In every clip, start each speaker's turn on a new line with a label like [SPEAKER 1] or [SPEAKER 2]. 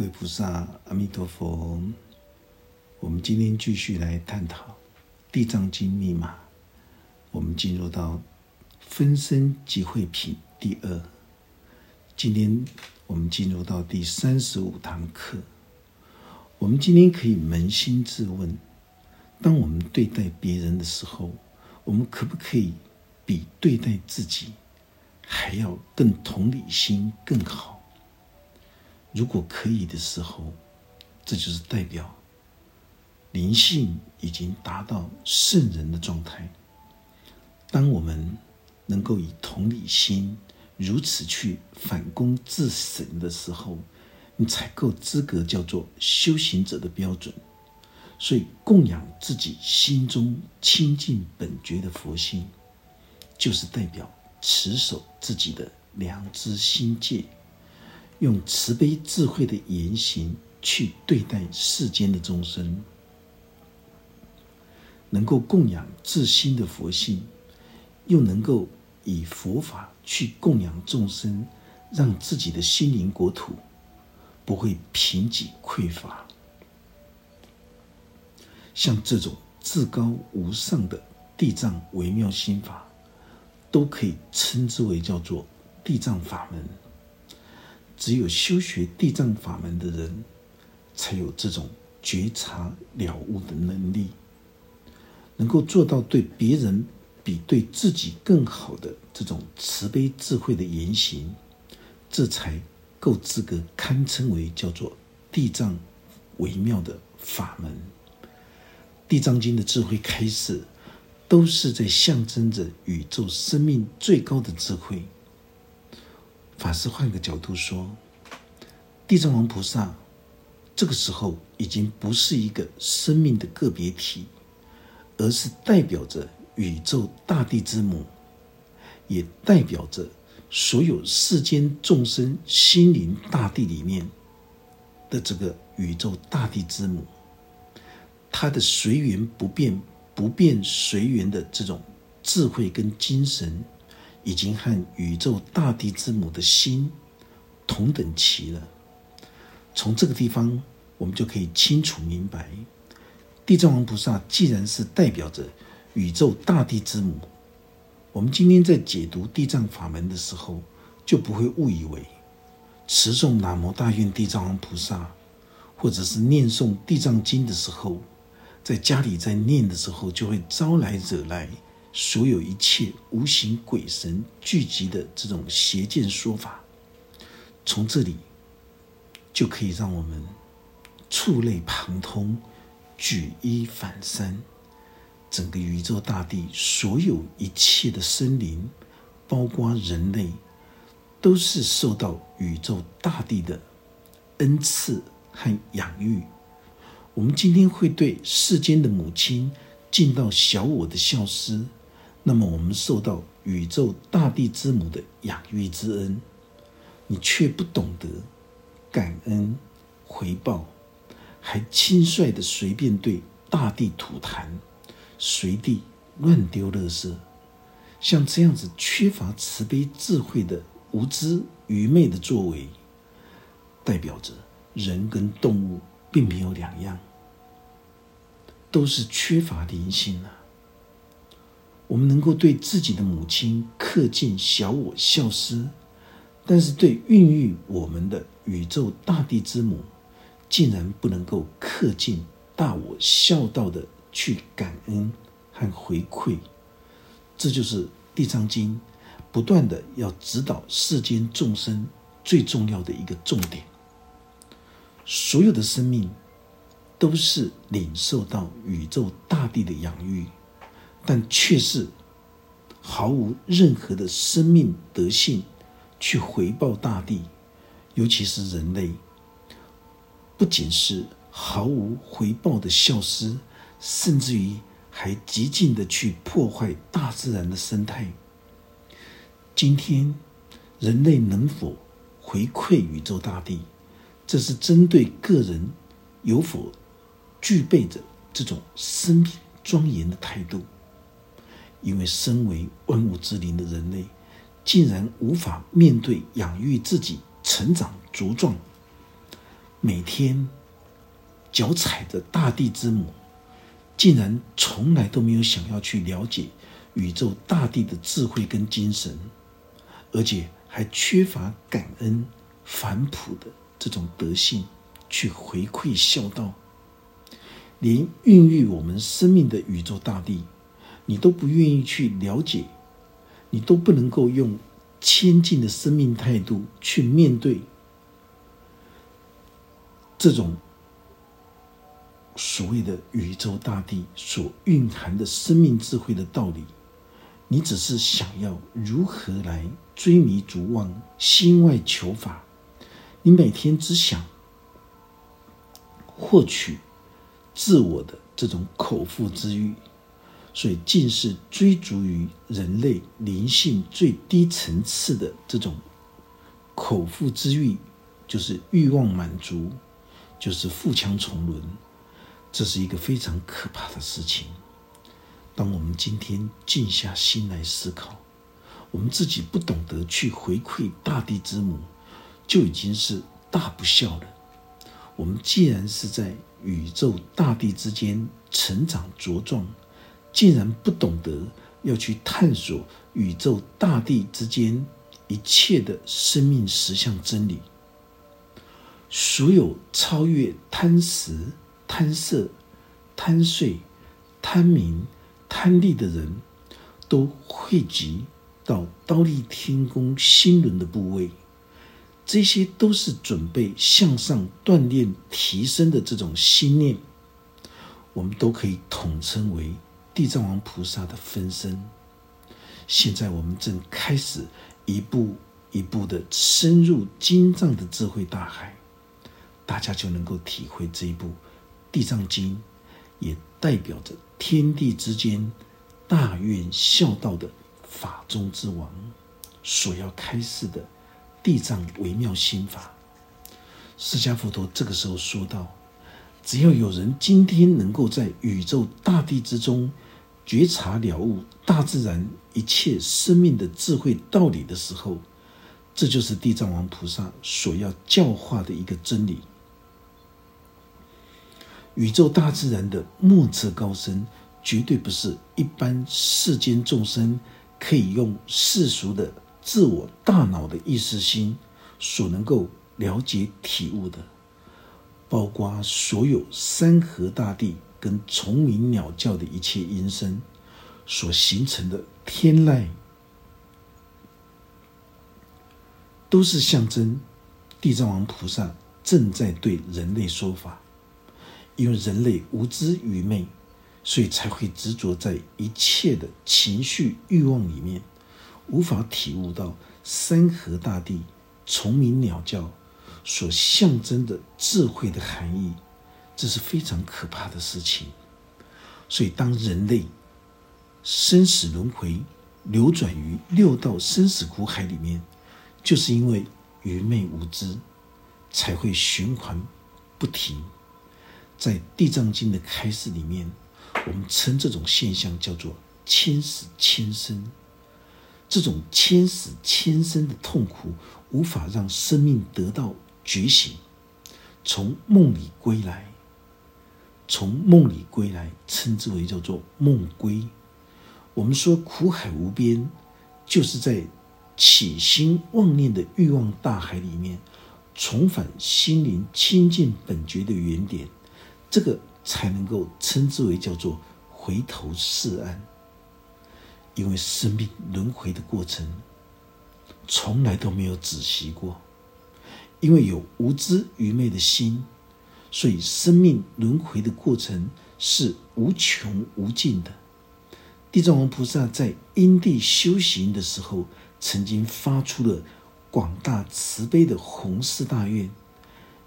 [SPEAKER 1] 各位菩萨，阿弥陀佛。我们今天继续来探讨《地藏经》密码。我们进入到分身集会品第二。今天我们进入到第三十五堂课。我们今天可以扪心自问：当我们对待别人的时候，我们可不可以比对待自己还要更同理心更好？如果可以的时候，这就是代表。灵性已经达到圣人的状态。当我们能够以同理心如此去反攻自省的时候，你才够资格叫做修行者的标准。所以，供养自己心中清净本觉的佛性，就是代表持守自己的良知心界，用慈悲智慧的言行去对待世间的众生。能够供养自心的佛性，又能够以佛法去供养众生，让自己的心灵国土不会贫瘠匮乏。像这种至高无上的地藏微妙心法，都可以称之为叫做地藏法门。只有修学地藏法门的人，才有这种觉察了悟的能力。能够做到对别人比对自己更好的这种慈悲智慧的言行，这才够资格堪称为叫做地藏微妙的法门。地藏经的智慧开示，都是在象征着宇宙生命最高的智慧。法师换个角度说，地藏王菩萨这个时候已经不是一个生命的个别体。而是代表着宇宙大地之母，也代表着所有世间众生心灵大地里面的这个宇宙大地之母。它的随缘不变、不变随缘的这种智慧跟精神，已经和宇宙大地之母的心同等齐了。从这个地方，我们就可以清楚明白。地藏王菩萨既然是代表着宇宙大地之母，我们今天在解读地藏法门的时候，就不会误以为持诵南无大愿地藏王菩萨，或者是念诵地藏经的时候，在家里在念的时候，就会招来惹来所有一切无形鬼神聚集的这种邪见说法。从这里就可以让我们触类旁通。举一反三，整个宇宙大地所有一切的生灵，包括人类，都是受到宇宙大地的恩赐和养育。我们今天会对世间的母亲尽到小我的孝思，那么我们受到宇宙大地之母的养育之恩，你却不懂得感恩回报。还轻率的随便对大地吐痰，随地乱丢垃圾，像这样子缺乏慈悲智慧的无知愚昧的作为，代表着人跟动物并没有两样，都是缺乏灵性啊。我们能够对自己的母亲恪尽小我孝思，但是对孕育我们的宇宙大地之母。竟然不能够恪尽大我孝道的去感恩和回馈，这就是《地藏经》不断的要指导世间众生最重要的一个重点。所有的生命都是领受到宇宙大地的养育，但却是毫无任何的生命德性去回报大地，尤其是人类。不仅是毫无回报的消失，甚至于还极尽的去破坏大自然的生态。今天，人类能否回馈宇宙大地，这是针对个人有否具备着这种生命庄严的态度。因为身为万物之灵的人类，竟然无法面对养育自己成长茁壮。每天脚踩着大地之母，竟然从来都没有想要去了解宇宙大地的智慧跟精神，而且还缺乏感恩反哺的这种德性，去回馈孝道，连孕育我们生命的宇宙大地，你都不愿意去了解，你都不能够用谦敬的生命态度去面对。这种所谓的宇宙大地所蕴含的生命智慧的道理，你只是想要如何来追迷逐忘、心外求法，你每天只想获取自我的这种口腹之欲，所以尽是追逐于人类灵性最低层次的这种口腹之欲，就是欲望满足。就是富强重轮，这是一个非常可怕的事情。当我们今天静下心来思考，我们自己不懂得去回馈大地之母，就已经是大不孝了。我们既然是在宇宙大地之间成长茁壮，竟然不懂得要去探索宇宙大地之间一切的生命实相真理。所有超越贪食、贪色、贪睡、贪名、贪利的人，都汇集到刀立天宫心轮的部位。这些都是准备向上锻炼、提升的这种心念，我们都可以统称为地藏王菩萨的分身。现在我们正开始一步一步的深入经藏的智慧大海。大家就能够体会这一部《地藏经》，也代表着天地之间大愿孝道的法中之王所要开示的地藏微妙心法。释迦佛陀这个时候说道：“只要有人今天能够在宇宙大地之中觉察了悟大自然一切生命的智慧道理的时候，这就是地藏王菩萨所要教化的一个真理。”宇宙大自然的莫测高深，绝对不是一般世间众生可以用世俗的自我大脑的意识心所能够了解体悟的。包括所有山河大地跟虫鸣鸟叫的一切音声所形成的天籁，都是象征地藏王菩萨正在对人类说法。因为人类无知愚昧，所以才会执着在一切的情绪欲望里面，无法体悟到山河大地、虫鸣鸟叫所象征的智慧的含义，这是非常可怕的事情。所以，当人类生死轮回流转于六道生死苦海里面，就是因为愚昧无知，才会循环不停。在《地藏经》的开示里面，我们称这种现象叫做“千死千生”。这种千死千生的痛苦，无法让生命得到觉醒，从梦里归来。从梦里归来，称之为叫做梦归。我们说苦海无边，就是在起心妄念的欲望大海里面，重返心灵清净本觉的原点。这个才能够称之为叫做回头是岸，因为生命轮回的过程从来都没有止息过，因为有无知愚昧的心，所以生命轮回的过程是无穷无尽的。地藏王菩萨在因地修行的时候，曾经发出了广大慈悲的宏誓大愿，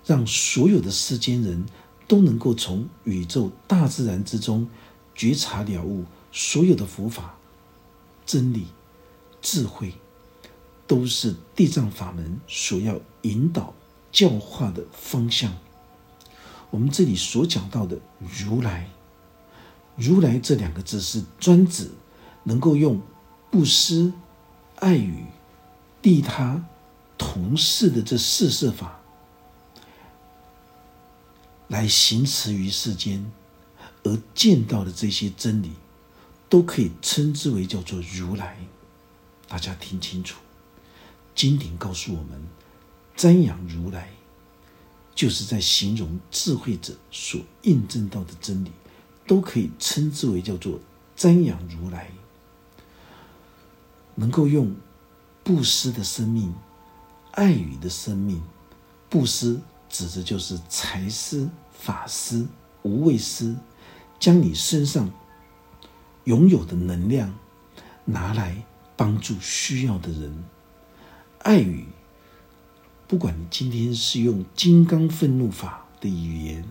[SPEAKER 1] 让所有的世间人。都能够从宇宙大自然之中觉察了悟所有的佛法真理智慧，都是地藏法门所要引导教化的方向。我们这里所讲到的如来，如来这两个字是专指能够用布施、爱语、利他、同事的这四摄法。来行持于世间，而见到的这些真理，都可以称之为叫做如来。大家听清楚，经典告诉我们，瞻仰如来，就是在形容智慧者所印证到的真理，都可以称之为叫做瞻仰如来。能够用布施的生命、爱语的生命，布施指的就是财施、法施、无畏施，将你身上拥有的能量拿来帮助需要的人。爱语，不管你今天是用金刚愤怒法的语言，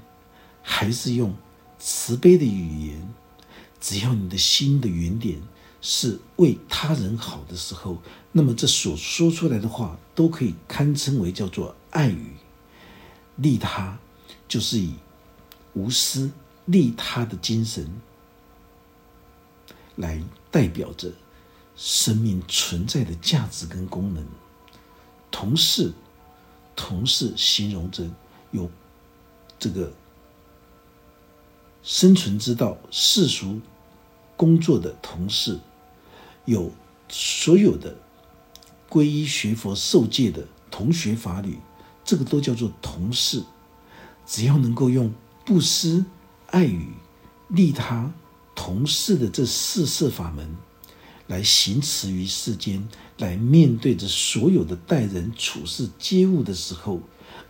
[SPEAKER 1] 还是用慈悲的语言，只要你的心的原点。是为他人好的时候，那么这所说出来的话都可以堪称为叫做爱语。利他就是以无私利他的精神来代表着生命存在的价值跟功能。同时，同事形容着有这个生存之道、世俗工作的同事。有所有的皈依学佛受戒的同学法侣，这个都叫做同事。只要能够用布施、爱语、利他、同事的这四摄法门来行持于世间，来面对着所有的待人处事接物的时候，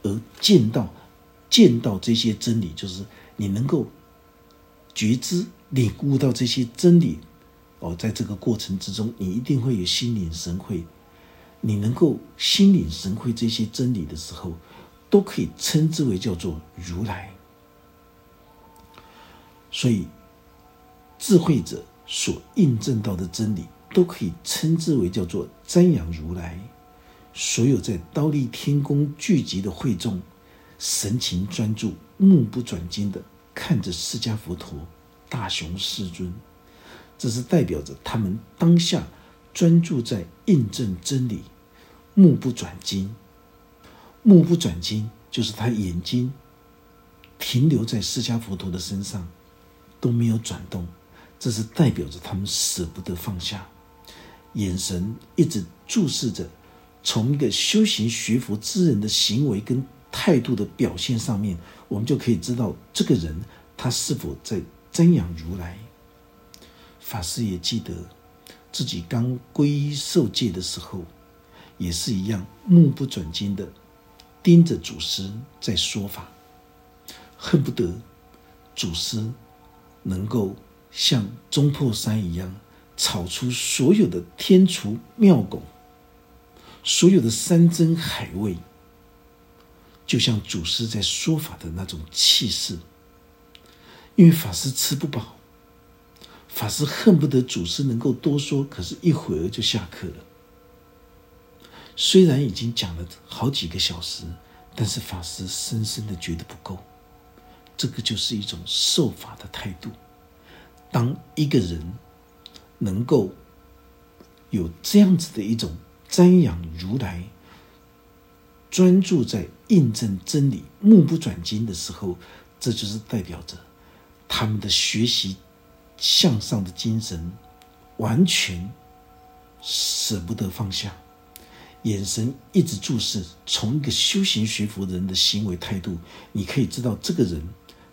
[SPEAKER 1] 而见到见到这些真理，就是你能够觉知、领悟到这些真理。哦，在这个过程之中，你一定会有心领神会。你能够心领神会这些真理的时候，都可以称之为叫做如来。所以，智慧者所印证到的真理，都可以称之为叫做瞻仰如来。所有在刀立天宫聚集的会众，神情专注、目不转睛的看着释迦佛陀、大雄世尊。这是代表着他们当下专注在印证真理，目不转睛。目不转睛就是他眼睛停留在释迦佛陀的身上，都没有转动。这是代表着他们舍不得放下，眼神一直注视着。从一个修行学佛之人的行为跟态度的表现上面，我们就可以知道这个人他是否在瞻仰如来。法师也记得自己刚皈依受戒的时候，也是一样目不转睛的盯着祖师在说法，恨不得祖师能够像中破山一样炒出所有的天厨妙拱，所有的山珍海味，就像祖师在说法的那种气势。因为法师吃不饱。法师恨不得祖师能够多说，可是一会儿就下课了。虽然已经讲了好几个小时，但是法师深深的觉得不够。这个就是一种受法的态度。当一个人能够有这样子的一种瞻仰如来、专注在印证真理、目不转睛的时候，这就是代表着他们的学习。向上的精神，完全舍不得放下，眼神一直注视。从一个修行学佛人的行为态度，你可以知道，这个人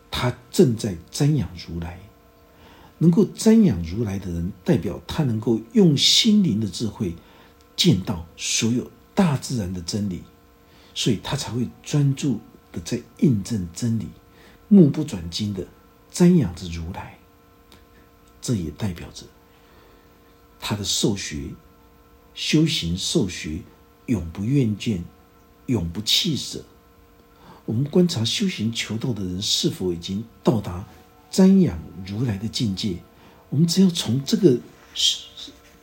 [SPEAKER 1] 他正在瞻仰如来。能够瞻仰如来的人，代表他能够用心灵的智慧见到所有大自然的真理，所以他才会专注的在印证真理，目不转睛的瞻仰着如来。这也代表着他的受学、修行、受学永不厌倦、永不弃舍。我们观察修行求道的人是否已经到达瞻仰如来的境界，我们只要从这个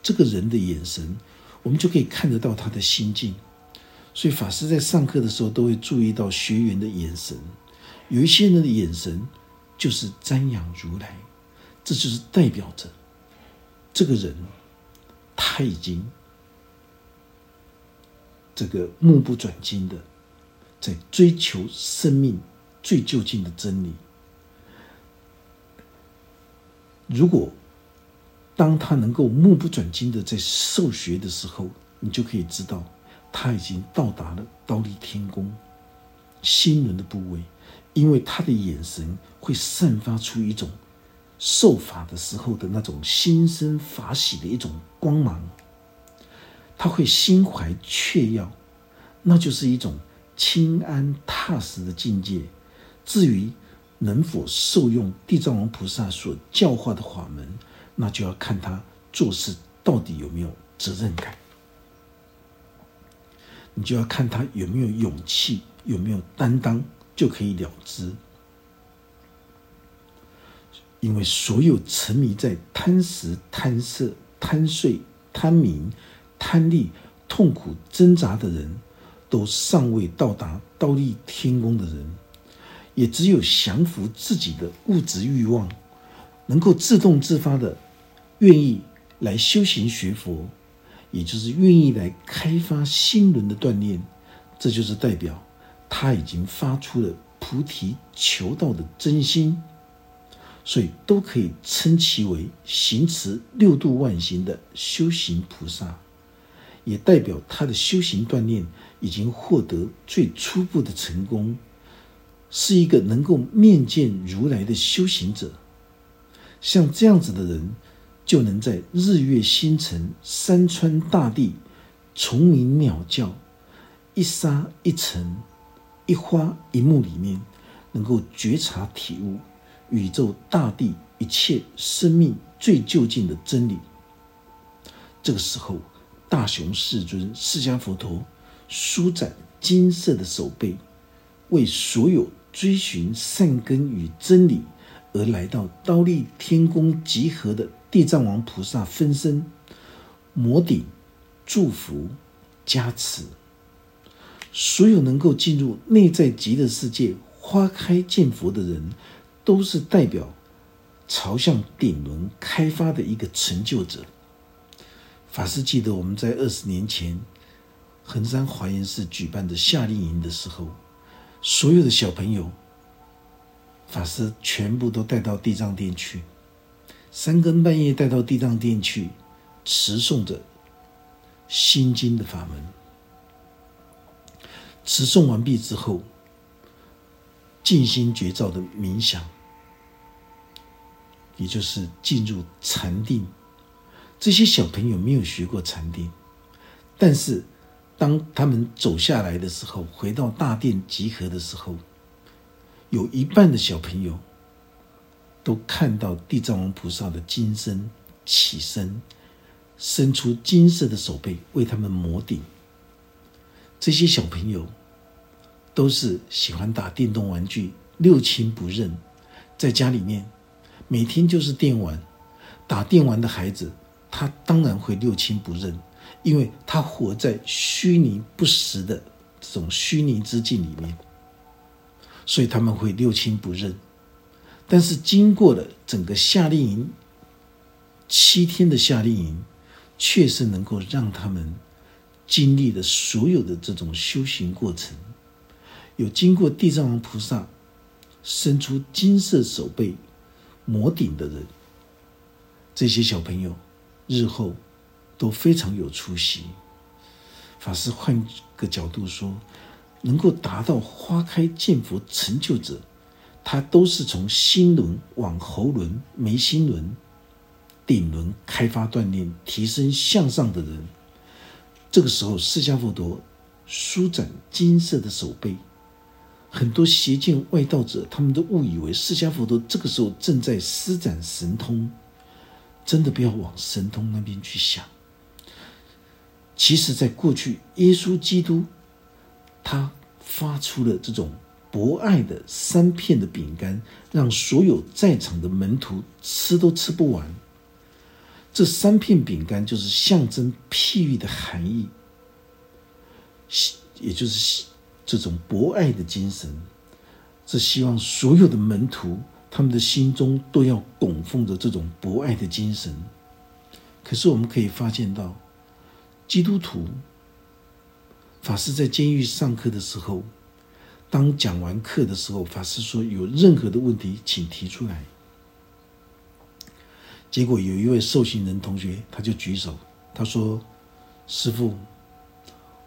[SPEAKER 1] 这个人的眼神，我们就可以看得到他的心境。所以法师在上课的时候都会注意到学员的眼神，有一些人的眼神就是瞻仰如来。这就是代表着，这个人他已经这个目不转睛的在追求生命、最究竟的真理。如果当他能够目不转睛的在受学的时候，你就可以知道他已经到达了刀立天宫心轮的部位，因为他的眼神会散发出一种受法的时候的那种心生法喜的一种光芒，他会心怀雀跃，那就是一种清安踏实的境界。至于能否受用地藏王菩萨所教化的法门，那就要看他做事到底有没有责任感。你就要看他有没有勇气，有没有担当，就可以了之。因为所有沉迷在贪食、贪色、贪睡、贪名、贪利、痛苦挣扎的人，都尚未到达倒立天宫的人，也只有降服自己的物质欲望，能够自动自发的愿意来修行学佛。也就是愿意来开发心轮的锻炼，这就是代表他已经发出了菩提求道的真心，所以都可以称其为行持六度万行的修行菩萨，也代表他的修行锻炼已经获得最初步的成功，是一个能够面见如来的修行者。像这样子的人。就能在日月星辰、山川大地、虫鸣鸟叫、一沙一尘、一花一木里面，能够觉察体悟宇宙大地一切生命最究竟的真理。这个时候，大雄世尊释迦佛陀舒展金色的手背，为所有追寻善根与真理而来到刀立天宫集合的。地藏王菩萨分身，摩顶祝福加持，所有能够进入内在极乐世界花开见佛的人，都是代表朝向顶轮开发的一个成就者。法师记得我们在二十年前衡山华严寺举办的夏令营的时候，所有的小朋友，法师全部都带到地藏殿去。三更半夜带到地藏殿去，持诵着心经的法门。持诵完毕之后，静心觉照的冥想，也就是进入禅定。这些小朋友没有学过禅定，但是当他们走下来的时候，回到大殿集合的时候，有一半的小朋友。都看到地藏王菩萨的金身起身，伸出金色的手背为他们摩顶。这些小朋友都是喜欢打电动玩具，六亲不认，在家里面每天就是电玩。打电玩的孩子，他当然会六亲不认，因为他活在虚拟不实的这种虚拟之境里面，所以他们会六亲不认。但是经过了整个夏令营七天的夏令营，确实能够让他们经历的所有的这种修行过程。有经过地藏王菩萨伸出金色手背摩顶的人，这些小朋友日后都非常有出息。法师换个角度说，能够达到花开见佛成就者。他都是从心轮往喉轮、眉心轮、顶轮开发锻炼、提升向上的人。这个时候，释迦佛陀舒展金色的手背，很多邪见外道者，他们都误以为释迦佛陀这个时候正在施展神通。真的不要往神通那边去想。其实，在过去，耶稣基督他发出了这种。博爱的三片的饼干，让所有在场的门徒吃都吃不完。这三片饼干就是象征譬喻的含义，也就是这种博爱的精神。这希望所有的门徒他们的心中都要供奉着这种博爱的精神。可是我们可以发现到，基督徒法师在监狱上课的时候。当讲完课的时候，法师说：“有任何的问题，请提出来。”结果有一位受刑人同学，他就举手，他说：“师傅，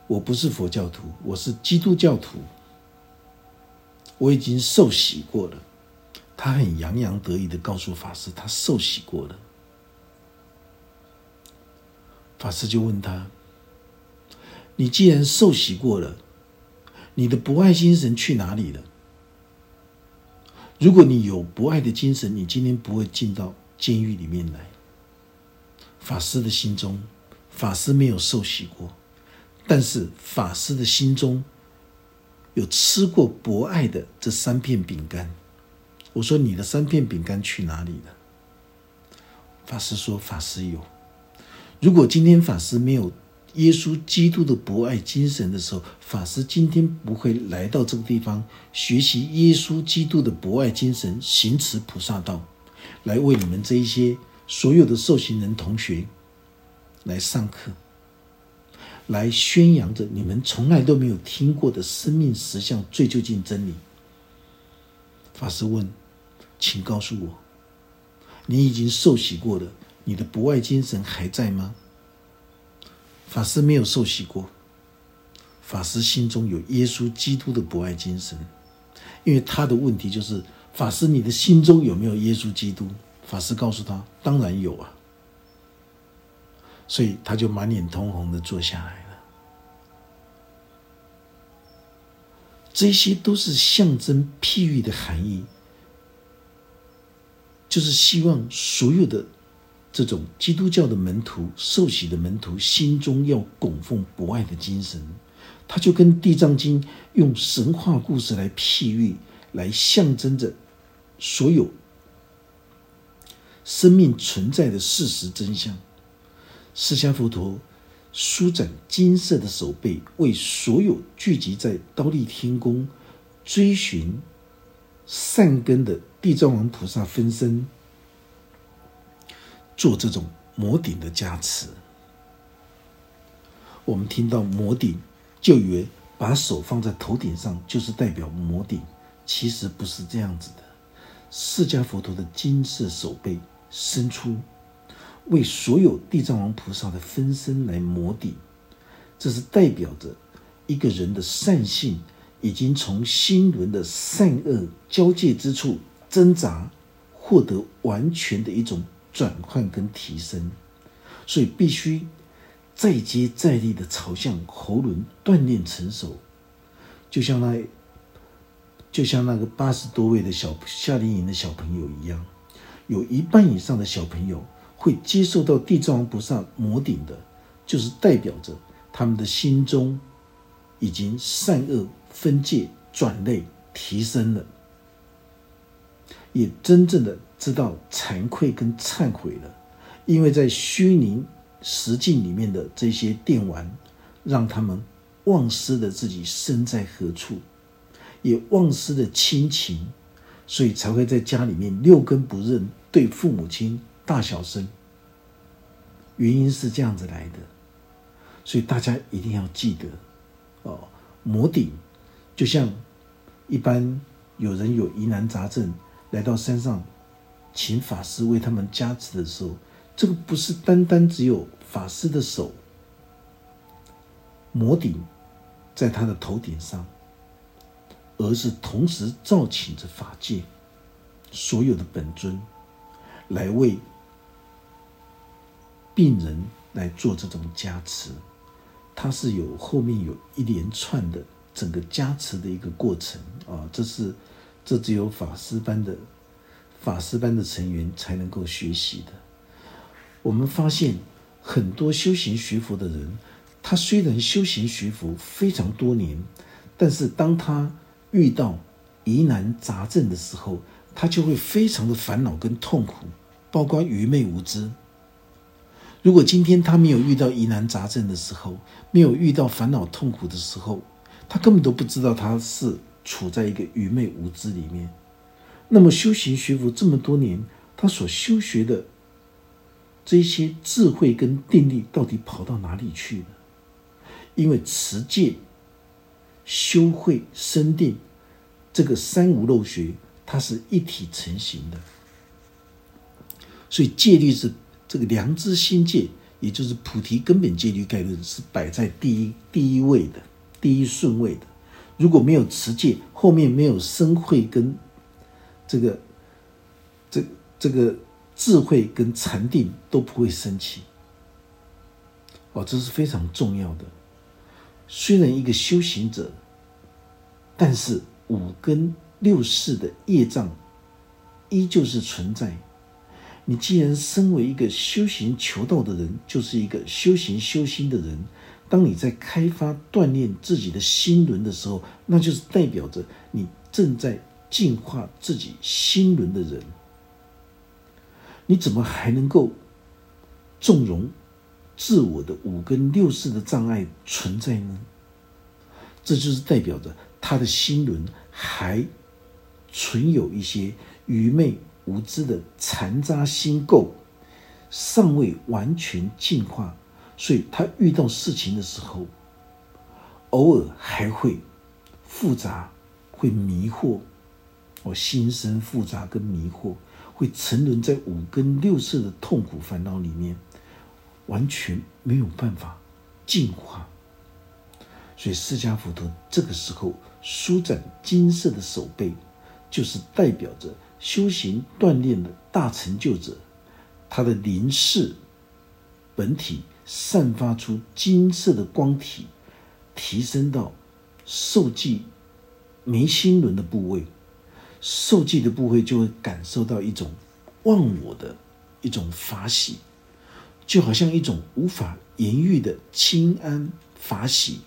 [SPEAKER 1] 我不是佛教徒，我是基督教徒，我已经受洗过了。”他很洋洋得意的告诉法师：“他受洗过了。”法师就问他：“你既然受洗过了，你的不爱精神去哪里了？如果你有不爱的精神，你今天不会进到。”监狱里面来，法师的心中，法师没有受洗过，但是法师的心中有吃过博爱的这三片饼干。我说：“你的三片饼干去哪里了？”法师说：“法师有。如果今天法师没有耶稣基督的博爱精神的时候，法师今天不会来到这个地方学习耶稣基督的博爱精神，行持菩萨道。”来为你们这一些所有的受刑人同学来上课，来宣扬着你们从来都没有听过的生命实相最究竟真理。法师问：“请告诉我，你已经受洗过了，你的博爱精神还在吗？”法师没有受洗过，法师心中有耶稣基督的博爱精神，因为他的问题就是。法师，你的心中有没有耶稣基督？法师告诉他：“当然有啊。”所以他就满脸通红的坐下来了。这些都是象征譬喻的含义，就是希望所有的这种基督教的门徒、受洗的门徒心中要供奉博爱的精神。他就跟《地藏经》用神话故事来譬喻。来象征着所有生命存在的事实真相。释迦佛陀舒展金色的手背，为所有聚集在刀立天宫追寻善根的地藏王菩萨分身做这种摩顶的加持。我们听到摩顶，就以为把手放在头顶上就是代表摩顶。其实不是这样子的，释迦佛陀的金色手背伸出，为所有地藏王菩萨的分身来摩顶，这是代表着一个人的善性已经从心轮的善恶交界之处挣扎，获得完全的一种转换跟提升，所以必须再接再厉的朝向喉轮锻炼成熟，就像那。就像那个八十多位的小夏令营的小朋友一样，有一半以上的小朋友会接受到地藏王菩萨摩顶的，就是代表着他们的心中已经善恶分界转类提升了，也真正的知道惭愧跟忏悔了，因为在虚拟实境里面的这些电玩，让他们忘失了自己身在何处。也忘失了亲情，所以才会在家里面六根不认，对父母亲大小声。原因是这样子来的，所以大家一定要记得哦。摩顶就像一般有人有疑难杂症来到山上，请法师为他们加持的时候，这个不是单单只有法师的手摩顶在他的头顶上。而是同时召请着法界所有的本尊，来为病人来做这种加持，它是有后面有一连串的整个加持的一个过程啊！这是这只有法师班的法师班的成员才能够学习的。我们发现很多修行学佛的人，他虽然修行学佛非常多年，但是当他遇到疑难杂症的时候，他就会非常的烦恼跟痛苦，包括愚昧无知。如果今天他没有遇到疑难杂症的时候，没有遇到烦恼痛苦的时候，他根本都不知道他是处在一个愚昧无知里面。那么修行学佛这么多年，他所修学的这些智慧跟定力到底跑到哪里去了？因为持戒。修慧生定，这个三无漏学，它是一体成型的。所以戒律是这个良知心戒，也就是菩提根本戒律概论，是摆在第一第一位的第一顺位的。如果没有持戒，后面没有生慧跟这个这这个智慧跟禅定都不会升起。哦，这是非常重要的。虽然一个修行者，但是五根六识的业障依旧是存在。你既然身为一个修行求道的人，就是一个修行修心的人。当你在开发锻炼自己的心轮的时候，那就是代表着你正在净化自己心轮的人。你怎么还能够纵容自我的五根六识的障碍存在呢？这就是代表着他的心轮还存有一些愚昧。无知的残渣心垢尚未完全净化，所以他遇到事情的时候，偶尔还会复杂，会迷惑，我心生复杂跟迷惑，会沉沦在五根六色的痛苦烦恼里面，完全没有办法净化。所以释迦佛陀这个时候舒展金色的手背，就是代表着。修行锻炼的大成就者，他的灵视本体散发出金色的光体，提升到受记眉心轮的部位，受记的部位就会感受到一种忘我的一种法喜，就好像一种无法言喻的清安法喜，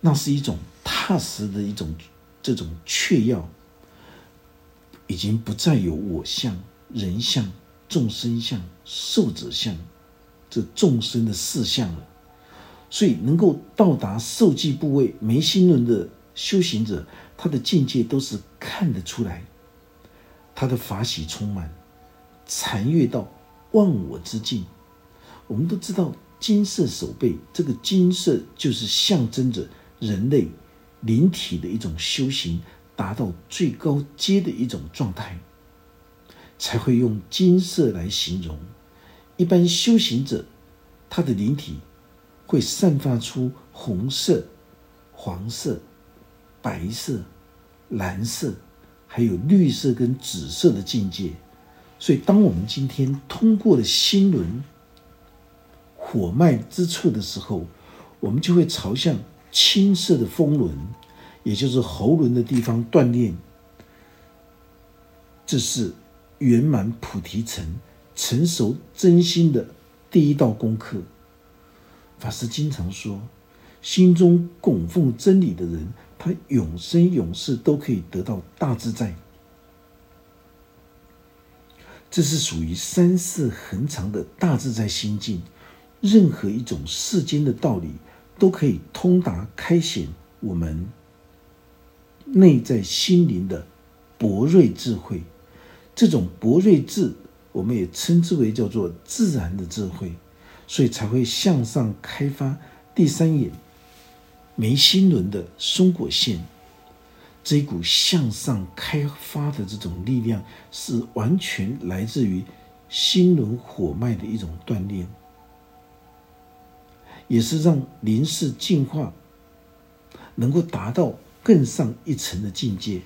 [SPEAKER 1] 那是一种踏实的一种这种确要。已经不再有我相、人相、众生相、寿者相，这众生的四相了。所以，能够到达受记部位眉心轮的修行者，他的境界都是看得出来，他的法喜充满，禅悦到忘我之境。我们都知道，金色手背，这个金色就是象征着人类灵体的一种修行。达到最高阶的一种状态，才会用金色来形容。一般修行者，他的灵体会散发出红色、黄色、白色、蓝色，还有绿色跟紫色的境界。所以，当我们今天通过了心轮火脉之处的时候，我们就会朝向青色的风轮。也就是喉轮的地方锻炼，这是圆满菩提城、成熟真心的第一道功课。法师经常说，心中供奉真理的人，他永生永世都可以得到大自在。这是属于三世恒长的大自在心境。任何一种世间的道理，都可以通达开显我们。内在心灵的博瑞智慧，这种博瑞智，我们也称之为叫做自然的智慧，所以才会向上开发第三眼眉心轮的松果线。这一股向上开发的这种力量，是完全来自于心轮火脉的一种锻炼，也是让灵视进化能够达到。更上一层的境界，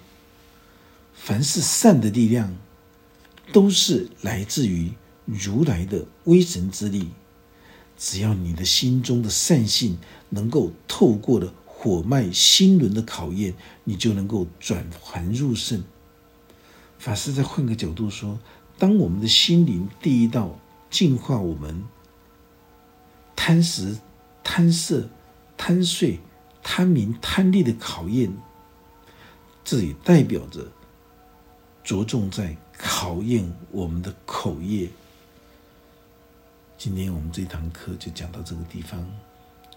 [SPEAKER 1] 凡是善的力量，都是来自于如来的威神之力。只要你的心中的善性能够透过了火脉心轮的考验，你就能够转凡入圣。法师再换个角度说，当我们的心灵第一道净化我们贪食、贪色、贪睡。贪名贪利的考验，这也代表着着重在考验我们的口业。今天我们这堂课就讲到这个地方，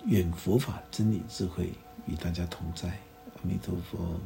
[SPEAKER 1] 愿佛法真理智慧与大家同在，阿弥陀佛。